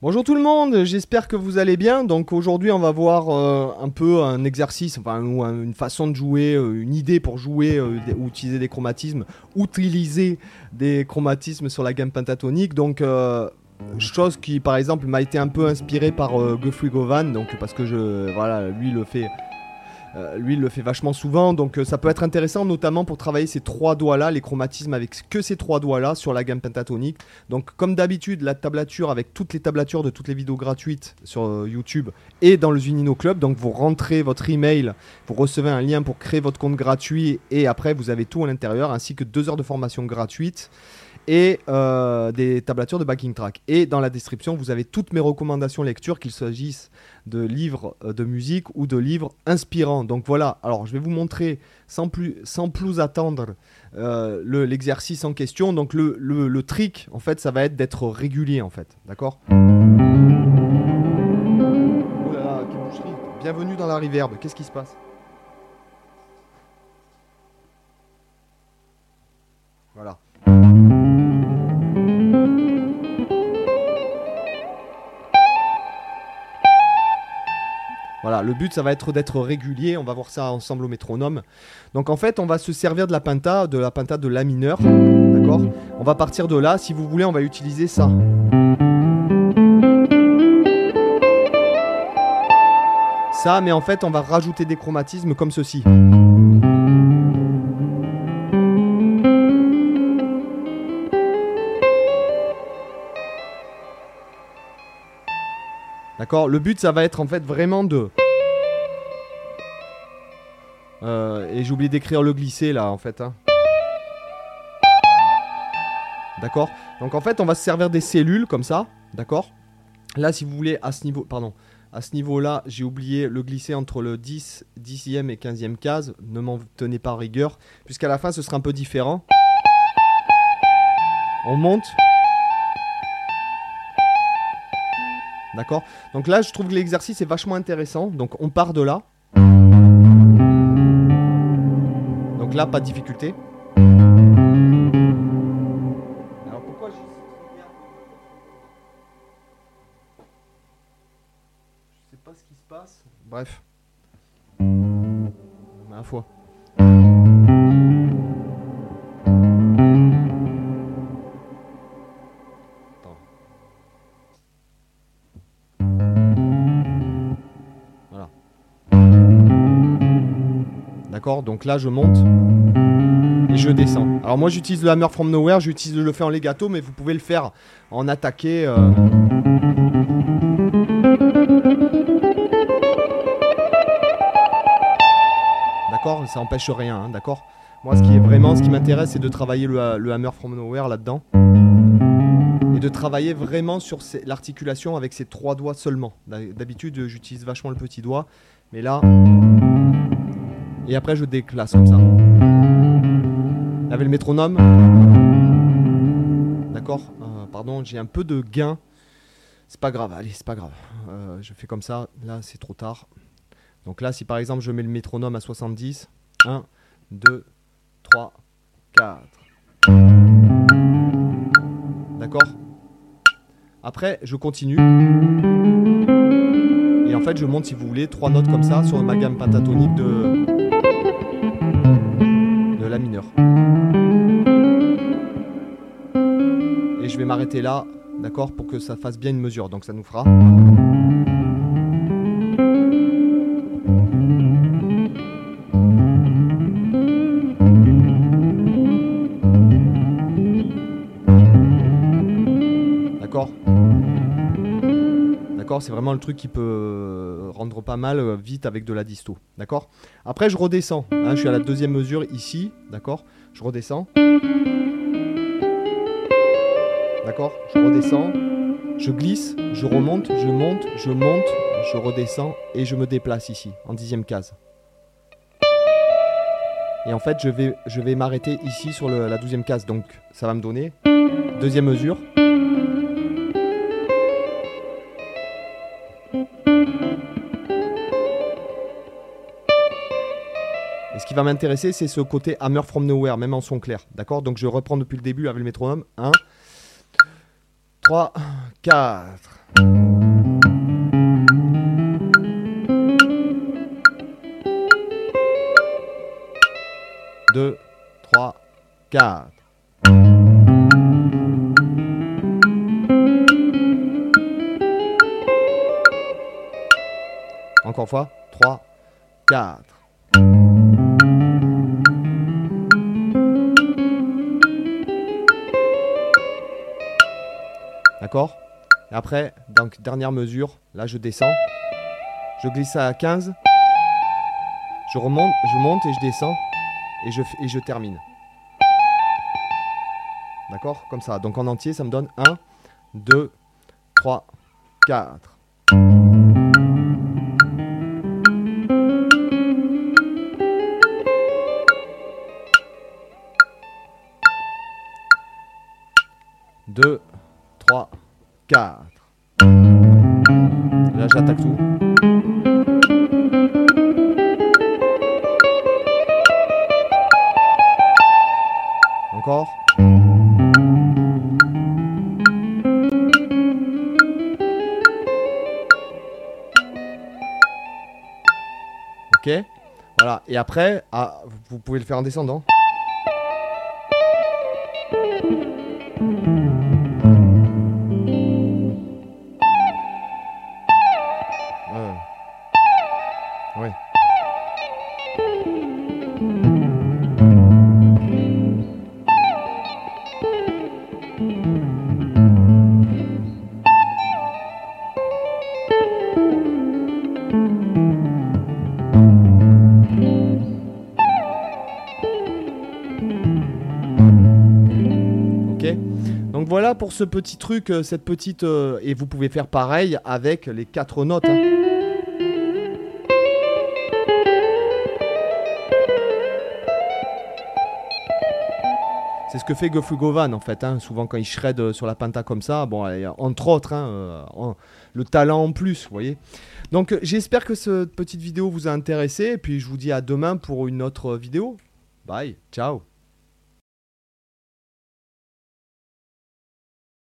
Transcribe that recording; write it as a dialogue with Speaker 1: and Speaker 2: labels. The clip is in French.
Speaker 1: Bonjour tout le monde, j'espère que vous allez bien. Donc aujourd'hui on va voir euh, un peu un exercice, enfin ou un- une façon de jouer, euh, une idée pour jouer euh, ou utiliser des chromatismes, utiliser des chromatismes sur la gamme pentatonique. Donc chose qui par exemple m'a été un peu inspiré par Guthrie Govan, donc parce que je voilà lui le fait. Euh, lui, il le fait vachement souvent, donc euh, ça peut être intéressant, notamment pour travailler ces trois doigts-là, les chromatismes avec que ces trois doigts-là sur la gamme pentatonique. Donc, comme d'habitude, la tablature avec toutes les tablatures de toutes les vidéos gratuites sur euh, YouTube et dans le Zunino Club. Donc, vous rentrez votre email, vous recevez un lien pour créer votre compte gratuit et après, vous avez tout à l'intérieur, ainsi que deux heures de formation gratuite et euh, des tablatures de backing track. Et dans la description, vous avez toutes mes recommandations lecture, qu'il s'agisse de livres euh, de musique ou de livres inspirants. Donc voilà, alors je vais vous montrer sans plus, attendre euh, le- l'exercice en question. Donc le, trick, en fait, ça va être d'être régulier, en fait. D'accord? Bienvenue dans la reverb. Qu'est-ce qui se passe? Voilà. Le but ça va être d'être régulier, on va voir ça ensemble au métronome. Donc en fait, on va se servir de la penta, de la penta de la mineur, d'accord? On va partir de là, si vous voulez, on va utiliser ça. Ça, mais en fait, on va rajouter des chromatismes comme ceci. D'accord? Le but, ça va être en fait vraiment de. Euh, et j'ai oublié d'écrire le glisser là en fait. hein. D'accord? Donc en fait, on va se servir des cellules comme ça. D'accord? Là, si vous voulez, à ce niveau. Pardon. À ce niveau-là, j'ai oublié le glisser entre le 10, 10e et 15e case. Ne m'en tenez pas rigueur. Puisqu'à la fin, ce sera un peu différent. On monte. D'accord? Donc là, je trouve que l'exercice est vachement intéressant. Donc on part de là. Donc là, pas de difficulté. Alors pourquoi je... Je sais pas ce qui se passe? Bref. Ma foi. D'accord? Donc là, je monte et je descends. Alors moi, j'utilise le Hammer from Nowhere, j'utilise le fait en legato, mais vous pouvez le faire en attaqué. euh. D'accord? Ça empêche rien, hein, d'accord? Moi, ce qui est vraiment, ce qui m'intéresse, c'est de travailler le, le Hammer from Nowhere là-dedans. Et de travailler vraiment sur l'articulation avec ces trois doigts seulement. D'hab- D'habitude, j'utilise vachement le petit doigt. Mais là... Et après, je déclasse comme ça. Avec le métronome. D'accord Euh, Pardon, j'ai un peu de gain. C'est pas grave, allez, c'est pas grave. Euh, je fais comme ça. Là, c'est trop tard. Donc là, si par exemple, je mets le métronome à 70. 1, 2, 3, 4. D'accord Après, je continue. Et en fait, je monte, si vous voulez, trois notes comme ça sur ma gamme pentatonique de Et je vais m'arrêter là, d'accord, pour que ça fasse bien une mesure. Donc ça nous fera. D'accord D'accord, c'est vraiment le truc qui peut rendre pas mal euh, vite avec de la disto. D'accord? Après, je redescends. hein, je suis à la deuxième mesure ici. D'accord? Je redescends. D'accord? Je redescends. Je glisse. Je remonte. Je monte. Je monte. Je redescends. Et je me déplace ici, en dixième case. Et en fait, je vais, je vais m'arrêter ici sur la douzième case. Donc, ça va me donner. Deuxième mesure. va m'intéresser, c'est ce côté Hammer from Nowhere, même en son clair. D'accord? Donc je reprends depuis le début avec le métronome. 1, 3, 4. Deux, trois, quatre. Encore une fois, trois, quatre. D'accord? Après, donc dernière mesure, là je descends. Je glisse à 15. Je remonte, je monte et je descends. Et je, et je termine. D'accord? Comme ça. Donc en entier, ça me donne 1, 2, 3, 4. Deux, trois, quatre. Là, j'attaque tout. Encore. Ok. Voilà. Et après, ah, vous pouvez le faire en descendant. Euh. Oui. Pour ce petit truc, euh, cette petite euh, et vous pouvez faire pareil avec les quatre notes. hein. C'est ce que fait Geoffrey Govan en fait. hein. Souvent quand il shred euh, sur la penta comme ça, bon, entre autres, hein, le talent en plus, vous voyez. Donc j'espère que cette petite vidéo vous a intéressé et puis je vous dis à demain pour une autre vidéo. Bye, ciao.